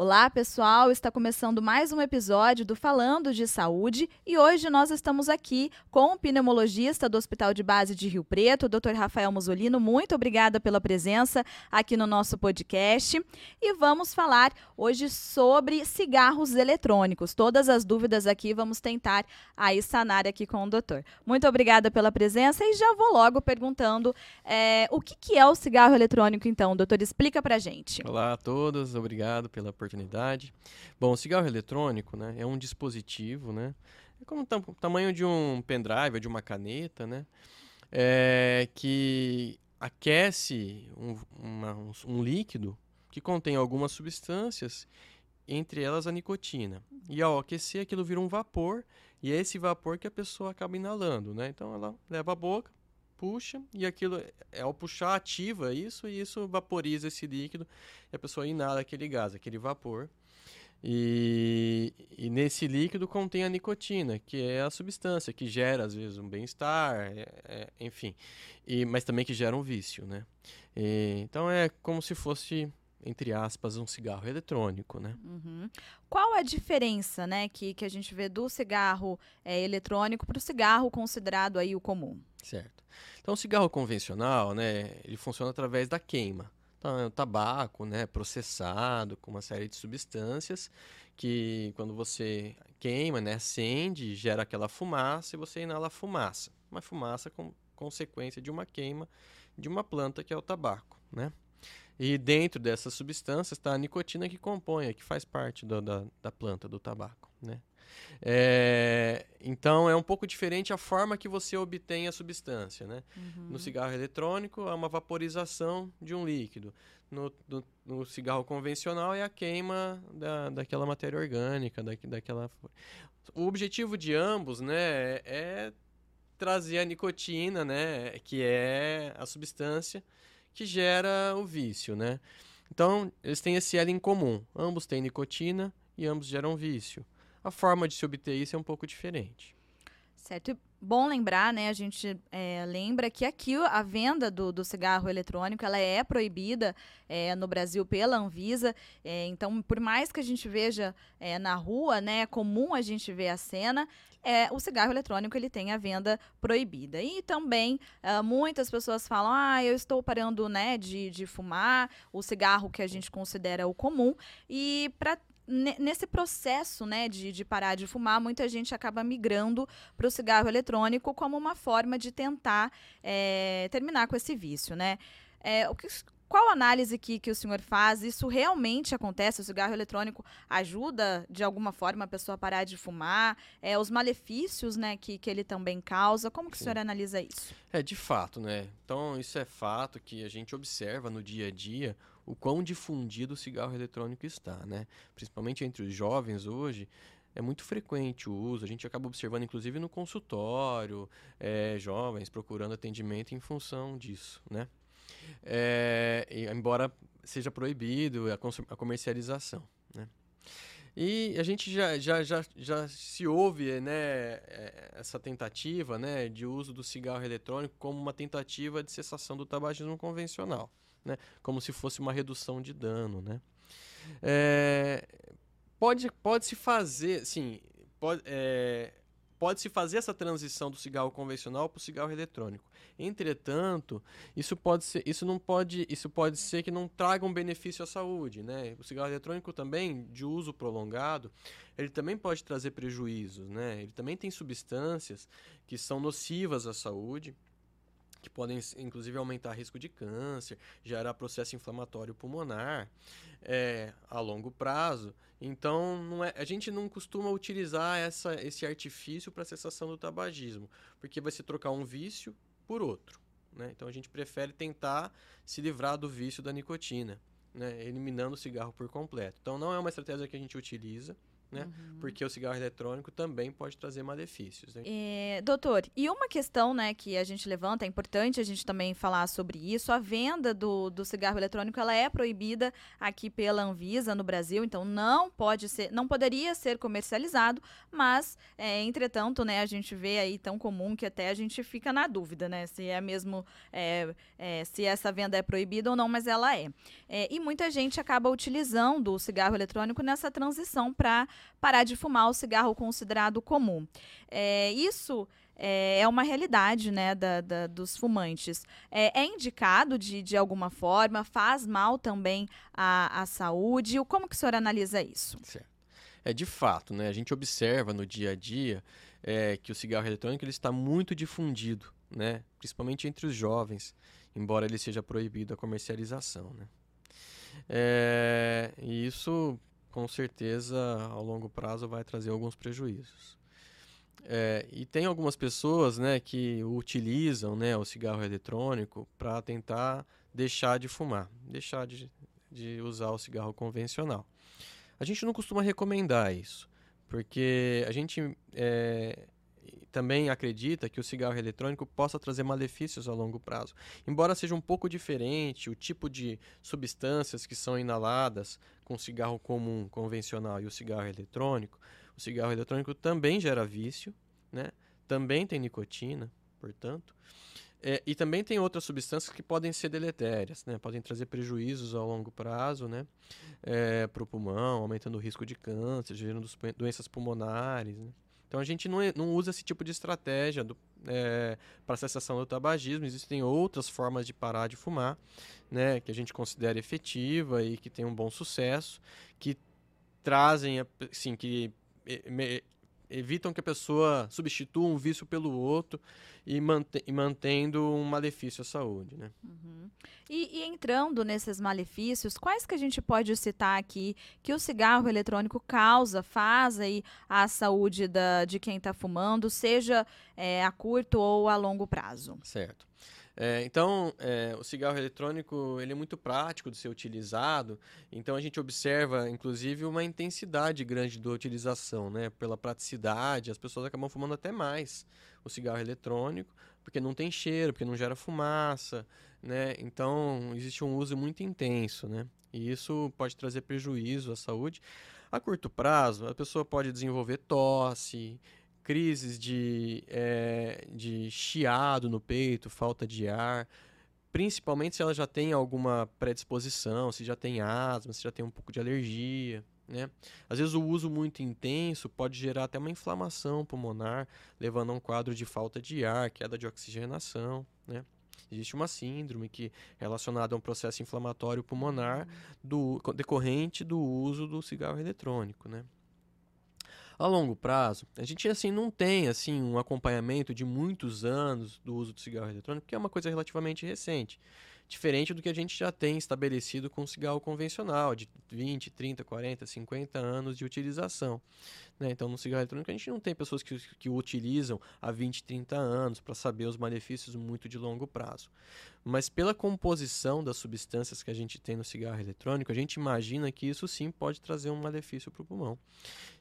Olá, pessoal! Está começando mais um episódio do Falando de Saúde e hoje nós estamos aqui com o pneumologista do Hospital de Base de Rio Preto, o Dr. Rafael Musolino. Muito obrigada pela presença aqui no nosso podcast. E vamos falar hoje sobre cigarros eletrônicos. Todas as dúvidas aqui vamos tentar aí sanar aqui com o doutor. Muito obrigada pela presença e já vou logo perguntando é, o que, que é o cigarro eletrônico, então, doutor? Explica pra gente. Olá a todos, obrigado pela oportunidade oportunidade. Bom, o cigarro eletrônico né, é um dispositivo, né? É como o tam tamanho de um pendrive, de uma caneta, né? É, que aquece um, uma, um, um líquido que contém algumas substâncias, entre elas a nicotina. E ao aquecer, aquilo vira um vapor, e é esse vapor que a pessoa acaba inalando, né? Então ela leva a boca, puxa e aquilo, é, ao puxar, ativa isso e isso vaporiza esse líquido e a pessoa inala aquele gás, aquele vapor. E, e nesse líquido contém a nicotina, que é a substância que gera, às vezes, um bem-estar, é, é, enfim, e, mas também que gera um vício, né? E, então é como se fosse entre aspas, um cigarro eletrônico, né? Uhum. Qual a diferença, né, que, que a gente vê do cigarro é, eletrônico para o cigarro considerado aí o comum? Certo. Então, o cigarro convencional, né, ele funciona através da queima. Então, é o tabaco, né, processado com uma série de substâncias que, quando você queima, né, acende, gera aquela fumaça e você inala a fumaça. Uma fumaça com consequência de uma queima de uma planta que é o tabaco, né? E dentro dessas substâncias está a nicotina que compõe, que faz parte do, da, da planta do tabaco. Né? É, então é um pouco diferente a forma que você obtém a substância. Né? Uhum. No cigarro eletrônico é uma vaporização de um líquido. No, no, no, cigarro convencional é a queima da, daquela matéria orgânica, da, daquela. O objetivo de ambos, né, é trazer a nicotina, né, que é a substância que gera o vício, né? Então, eles têm esse L em comum. Ambos têm nicotina e ambos geram vício. A forma de se obter isso é um pouco diferente. Certo. Bom lembrar, né? A gente é, lembra que aqui a venda do, do, cigarro eletrônico ela é proibida é, no Brasil pela Anvisa. É, então, por mais que a gente veja é, na rua, né, é comum a gente ver a cena, é, o cigarro eletrônico ele tem a venda proibida. E também uh, muitas pessoas falam: ah, eu estou parando né, de, de fumar, o cigarro que a gente considera o comum. E para nesse processo né, de, de parar de fumar, muita gente acaba migrando para o cigarro eletrônico como uma forma de tentar é, terminar com esse vício. Né? É, o que, qual análise que, que o senhor faz? Isso realmente acontece? O cigarro eletrônico ajuda de alguma forma a pessoa a parar de fumar? É, os malefícios né, que, que ele também causa? Como que Sim. o senhor analisa isso? É, de fato, né? Então, isso é fato que a gente observa no dia a dia o quão difundido o cigarro eletrônico está, né? Principalmente entre os jovens hoje, é muito frequente o uso. A gente acaba observando, inclusive, no consultório, é, jovens procurando atendimento em função disso, né? é, embora seja proibido a, a comercialização. Né? E a gente já, já, já, já se ouve né, é, essa tentativa né, de uso do cigarro eletrônico como uma tentativa de cessação do tabagismo convencional, né, como se fosse uma redução de dano. Né? É, pode, pode se fazer, sim, pode, é, pode-se fazer essa transição do cigarro convencional para o cigarro eletrônico. Entretanto, isso pode ser, isso não pode, isso pode ser que não traga um benefício à saúde, né? O cigarro eletrônico também, de uso prolongado, ele também pode trazer prejuízos, né? Ele também tem substâncias que são nocivas à saúde que podem inclusive aumentar risco de câncer, gerar processo inflamatório pulmonar é, a longo prazo. Então, é, a gente não costuma utilizar essa, esse artifício para cessação do tabagismo, porque vai se trocar um vício por outro. Né? Então, a gente prefere tentar se livrar do vício da nicotina, né? eliminando o cigarro por completo. Então, não é uma estratégia que a gente utiliza. Né? Uhum. Porque o cigarro eletrônico também pode trazer malefícios. Né? É, doutor, e uma questão né, que a gente levanta, é importante a gente também falar sobre isso, a venda do, do cigarro eletrônico ela é proibida aqui pela Anvisa no Brasil, então não pode ser, não poderia ser comercializado, mas, é, entretanto, né, a gente vê aí tão comum que até a gente fica na dúvida, né, se é mesmo, é, é, se essa venda é proibida ou não, mas ela é. é e muita gente acaba utilizando o cigarro eletrônico nessa transição para parar de fumar o cigarro considerado comum. É, isso é, é uma realidade né, da, da dos fumantes. É, é, indicado de, de alguma forma, faz mal também à, à saúde. Como que o senhor analisa isso? Certo. É de fato, né? A gente observa no dia a dia é, que o cigarro eletrônico ele está muito difundido, né? Principalmente entre os jovens, embora ele seja proibido a comercialização, né? É, e isso com certeza ao longo prazo vai trazer alguns prejuízos. É, e tem algumas pessoas né, que utilizam né, o cigarro eletrônico para tentar deixar de fumar, deixar de, de usar o cigarro convencional. A gente não costuma recomendar isso, porque a gente é, também acredita que o cigarro eletrônico possa trazer malefícios a longo prazo. Embora seja um pouco diferente o tipo de substâncias que são inaladas com o cigarro comum, convencional e o cigarro eletrônico, o cigarro eletrônico também gera vício, né? também tem nicotina, portanto. É, e também tem outras substâncias que podem ser deletérias, né? podem trazer prejuízos a longo prazo né? É, para o pulmão, aumentando o risco de câncer, gerando doenças pulmonares. Né? Então a gente não, não usa esse tipo de estratégia é, para cessação do tabagismo. Existem outras formas de parar de fumar, né, que a gente considera efetiva e que tem um bom sucesso, que trazem, assim, que evitam que a pessoa substitua um vício pelo outro e, mante e mantendo um malefício à saúde, né? Uhum. E, e, entrando nesses malefícios, quais que a gente pode citar aqui que o cigarro eletrônico causa, faz aí à saúde da, de quem está fumando, seja é, a curto ou a longo prazo? Certo. É, então, é, o cigarro eletrônico ele é muito prático de ser utilizado, então a gente observa, inclusive, uma intensidade grande da utilização, né? Pela praticidade, as pessoas acabam fumando até mais o cigarro eletrônico, porque não tem cheiro, porque não gera fumaça, né? Então, existe um uso muito intenso, né? E isso pode trazer prejuízo à saúde. A curto prazo, a pessoa pode desenvolver tosse, crises de, é, de chiado no peito, falta de ar, principalmente se ela já tem alguma predisposição, se já tem asma, se já tem um pouco de alergia. Né? Às vezes o uso muito intenso pode gerar até uma inflamação pulmonar, levando a um quadro de falta de ar, queda de oxigenação. Né? Existe uma síndrome que é relacionada a um processo inflamatório pulmonar do, decorrente do uso do cigarro eletrônico. Né? A longo prazo, a gente assim não tem assim um acompanhamento de muitos anos do uso do cigarro eletrônico, que é uma coisa relativamente recente. Diferente do que a gente já tem estabelecido com o cigarro convencional, de 20, 30, 40, 50 anos de utilização. Né? Então, no cigarro eletrônico, a gente não tem pessoas que, que o utilizam há 20, 30 anos para saber os malefícios muito de longo prazo. Mas, pela composição das substâncias que a gente tem no cigarro eletrônico, a gente imagina que isso sim pode trazer um malefício para o pulmão.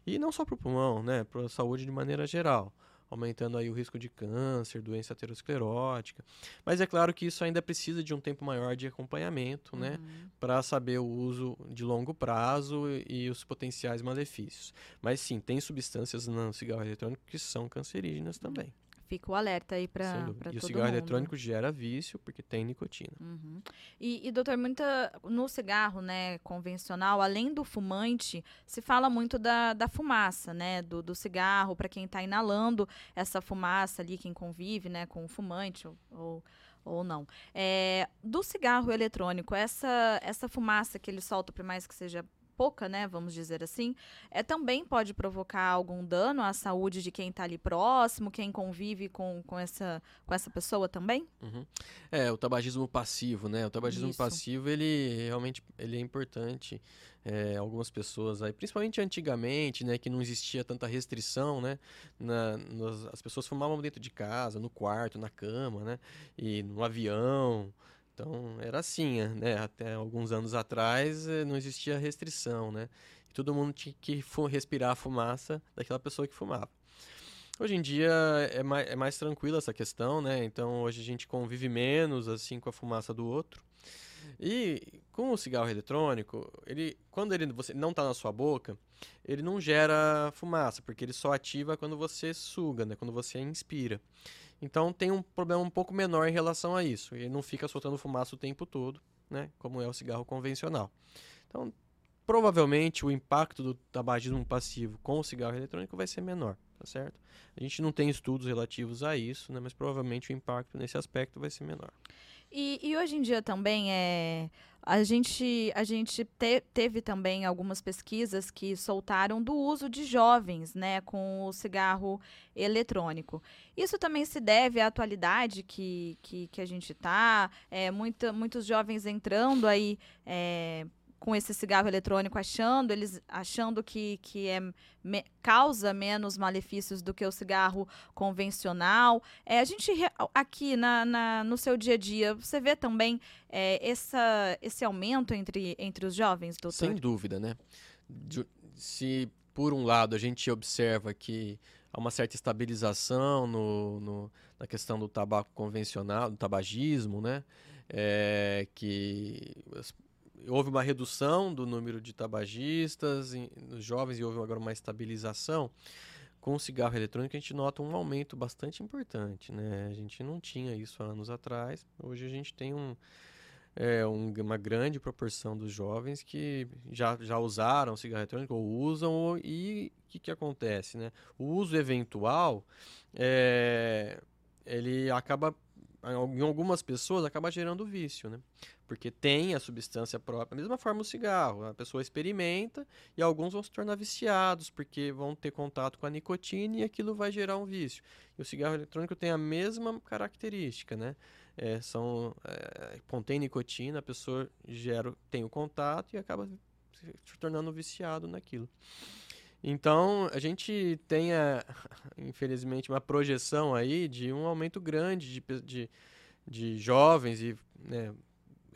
E não só para o pulmão, né? para a saúde de maneira geral aumentando aí o risco de câncer, doença aterosclerótica. Mas é claro que isso ainda precisa de um tempo maior de acompanhamento, né, uhum. né, para saber o uso de longo prazo e os potenciais malefícios. Mas sim, tem substâncias no cigarro eletrônico que são cancerígenas também. Fica o alerta aí para todo E o cigarro mundo. eletrônico gera vício porque tem nicotina. Uhum. E, e, doutor, muita, no cigarro né, convencional, além do fumante, se fala muito da, da fumaça, né? Do, do cigarro, para quem está inalando essa fumaça ali, quem convive né, com o fumante ou, ou ou não. É, do cigarro eletrônico, essa, essa fumaça que ele solta, por mais que seja pouca, né, vamos dizer assim, é, também pode provocar algum dano à saúde de quem está ali próximo, quem convive com, com, essa, com essa pessoa também? Uhum. É, o tabagismo passivo, né? O tabagismo Isso. passivo, ele realmente ele é importante. É, algumas pessoas aí, principalmente antigamente, né, que não existia tanta restrição, né, na, nas, as pessoas fumavam dentro de casa, no quarto, na cama, né, e no avião, então era assim, né? Até alguns anos atrás eh, não existia restrição, né? todo mundo tinha que respirar a fumaça daquela pessoa que fumava. Hoje em dia é mais, é mais tranquila essa questão, né? Então hoje a gente convive menos assim com a fumaça do outro. E com o cigarro eletrônico, ele quando ele você não está na sua boca, ele não gera fumaça, porque ele só ativa quando você suga, né? Quando você inspira. Então tem um problema um pouco menor em relação a isso. Ele não fica soltando fumaça o tempo todo, né? Como é o cigarro convencional. Então, provavelmente o impacto do tabagismo passivo com o cigarro eletrônico vai ser menor, tá certo? A gente não tem estudos relativos a isso, né? Mas provavelmente o impacto nesse aspecto vai ser menor. E, e hoje em dia também é a gente, a gente te, teve também algumas pesquisas que soltaram do uso de jovens né, com o cigarro eletrônico. Isso também se deve à atualidade que, que, que a gente está, é, muita, muitos jovens entrando aí é, com esse cigarro eletrônico achando eles achando que, que é me, causa menos malefícios do que o cigarro convencional. É, a gente aqui na, na, no seu dia a dia você vê também é, essa, esse aumento entre, entre os jovens doutor? Sem dúvida né? De, se por um lado a gente observa que há uma certa estabilização no, no na questão do tabaco convencional do tabagismo né? É, que houve uma redução do número de tabagistas nos jovens e houve agora uma estabilização. Com o cigarro eletrônico a gente nota um aumento bastante importante, né? A gente não tinha isso há anos atrás. Hoje a gente tem um, é, um, uma grande proporção dos jovens que já, já usaram cigarro eletrônico ou usam ou, e o que, que acontece, né? O uso eventual é, ele acaba em algumas pessoas acaba gerando vício, né? Porque tem a substância própria. Da mesma forma o cigarro. A pessoa experimenta e alguns vão se tornar viciados porque vão ter contato com a nicotina e aquilo vai gerar um vício. E o cigarro eletrônico tem a mesma característica, né? É, são, é, contém nicotina, a pessoa gera, tem o contato e acaba se tornando viciado naquilo. Então, a gente tem, a, infelizmente, uma projeção aí de um aumento grande de, de, de jovens e né,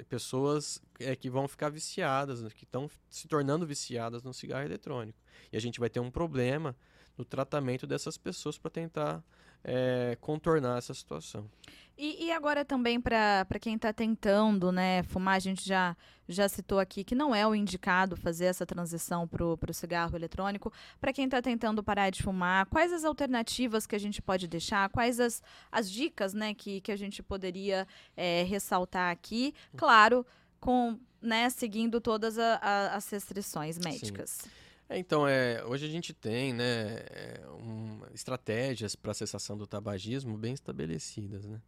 pessoas é, que vão ficar viciadas, né, que estão se tornando viciadas no cigarro eletrônico. E a gente vai ter um problema no tratamento dessas pessoas para tentar é, contornar essa situação. E, e agora também para quem está tentando né, fumar, a gente já, já citou aqui que não é o indicado fazer essa transição para o cigarro eletrônico. Para quem está tentando parar de fumar, quais as alternativas que a gente pode deixar? Quais as, as dicas né, que, que a gente poderia é, ressaltar aqui? Claro, com né, seguindo todas a, a, as restrições médicas. Sim. É, então, é, hoje a gente tem né, é, um, estratégias para cessação do tabagismo bem estabelecidas. Né?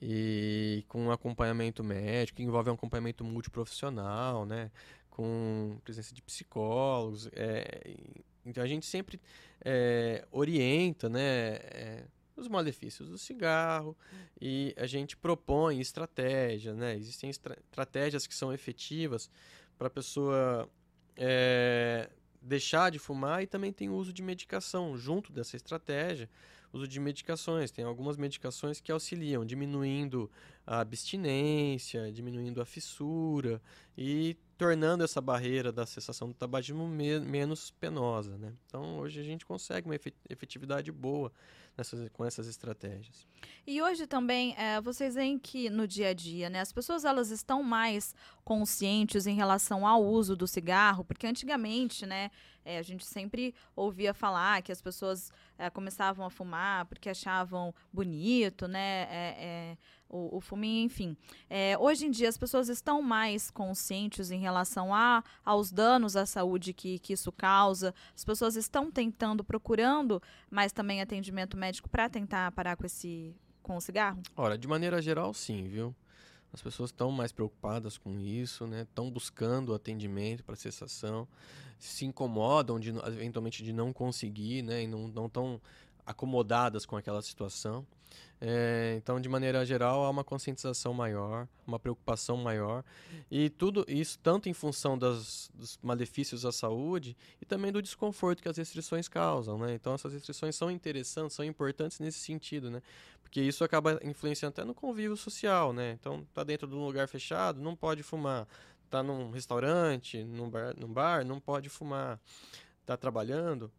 E com acompanhamento médico, que envolve um acompanhamento multiprofissional, né? com presença de psicólogos. É, então a gente sempre é, orienta né, é, os malefícios do cigarro e a gente propõe estratégias. Né? Existem estra estratégias que são efetivas para a pessoa é, deixar de fumar e também tem o uso de medicação junto dessa estratégia. Uso de medicações, tem algumas medicações que auxiliam, diminuindo a abstinência, diminuindo a fissura e tornando essa barreira da cessação do tabagismo me menos penosa. Né? Então, hoje a gente consegue uma efetividade boa nessas, com essas estratégias. E hoje também, é, vocês veem que no dia a dia, né, as pessoas elas estão mais conscientes em relação ao uso do cigarro, porque antigamente, né, é, a gente sempre ouvia falar que as pessoas é, começavam a fumar porque achavam bonito, né, é, é, o, o fuminho, enfim. É, hoje em dia as pessoas estão mais conscientes em relação a, aos danos à saúde que, que isso causa. As pessoas estão tentando, procurando mais também atendimento médico para tentar parar com esse com o cigarro? Ora, de maneira geral, sim, viu? As pessoas estão mais preocupadas com isso, né? Estão buscando atendimento para cessação, se incomodam de, eventualmente de não conseguir, né? E não estão acomodadas com aquela situação. É, então, de maneira geral, há uma conscientização maior, uma preocupação maior, e tudo isso tanto em função das, dos malefícios à saúde e também do desconforto que as restrições causam, né? Então, essas restrições são interessantes, são importantes nesse sentido, né? Porque isso acaba influenciando até no convívio social, né? Então, tá dentro de um lugar fechado, não pode fumar está num restaurante, num bar, num bar, não pode fumar. Está trabalhando,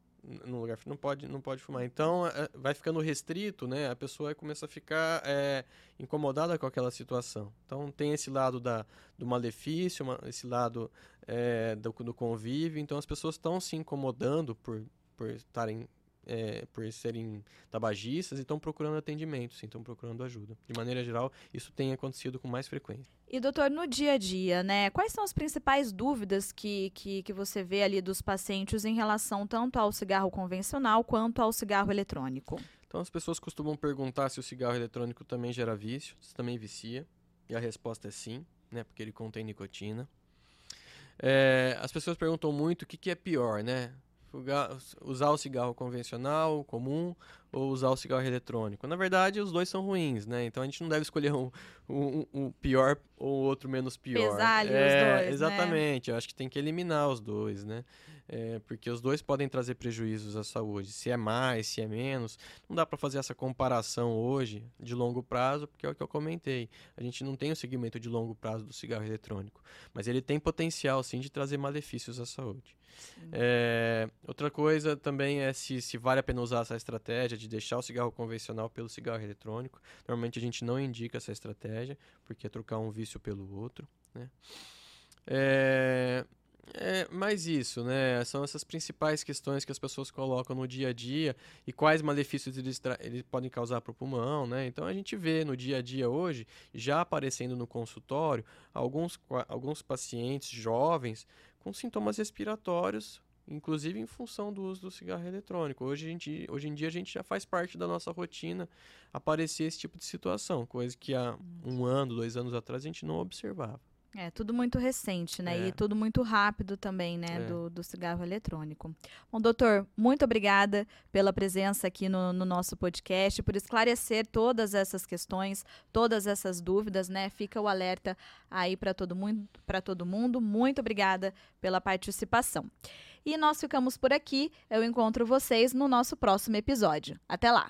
num lugar não pode não pode fumar. Então é, vai ficando restrito né? A pessoa começa a ficar é, incomodada com aquela situação. Então tem esse lado da do malefício uma, esse lado é, do, do convívio. Então as pessoas estão se incomodando por por estarem é, por serem tabagistas e estão procurando atendimento, sim, estão procurando ajuda. De maneira geral, isso tem acontecido com mais frequência. E, doutor, no dia a dia, né, quais são as principais dúvidas que, que, que você vê ali dos pacientes em relação tanto ao cigarro convencional quanto ao cigarro eletrônico? Então, as pessoas costumam perguntar se o cigarro eletrônico também gera vício, se também vicia, e a resposta é sim, né, porque ele contém nicotina. É, as pessoas perguntam muito o que, que é pior, né? Usar o cigarro convencional, comum, ou usar o cigarro eletrônico. Na verdade, os dois são ruins, né? Então a gente não deve escolher um, um, um pior ou outro menos pior. Pesar é, os dois, né? Exatamente. Né? Eu acho que tem que eliminar os dois, né? É, porque os dois podem trazer prejuízos à saúde. Se é mais, se é menos. Não dá para fazer essa comparação hoje de longo prazo, porque é o que eu comentei. A gente não tem o segmento de longo prazo do cigarro eletrônico. Mas ele tem potencial, sim, de trazer malefícios à saúde. É, outra coisa também é se, se vale a pena usar essa estratégia de deixar o cigarro convencional pelo cigarro eletrônico. Normalmente a gente não indica essa estratégia, porque é trocar um vício pelo outro. Né? É, é mais isso, né? São essas principais questões que as pessoas colocam no dia a dia e quais malefícios eles, eles podem causar para o pulmão, né? Então a gente vê no dia a dia hoje, já aparecendo no consultório, alguns, alguns pacientes jovens com sintomas respiratórios, inclusive em função do uso do cigarro eletrônico. Hoje, a gente, hoje em dia a gente já faz parte da nossa rotina aparecer esse tipo de situação, coisa que há um ano, dois anos atrás a gente não observava. É, tudo muito recente, né? É. E tudo muito rápido também, né? É. Do, do cigarro eletrônico. Bom, doutor, muito obrigada pela presença aqui no, no, nosso podcast, por esclarecer todas essas questões, todas essas dúvidas, né? Fica o alerta aí para todo mundo, para todo mundo. Muito obrigada pela participação. E nós ficamos por aqui. Eu encontro vocês no nosso próximo episódio. Até lá!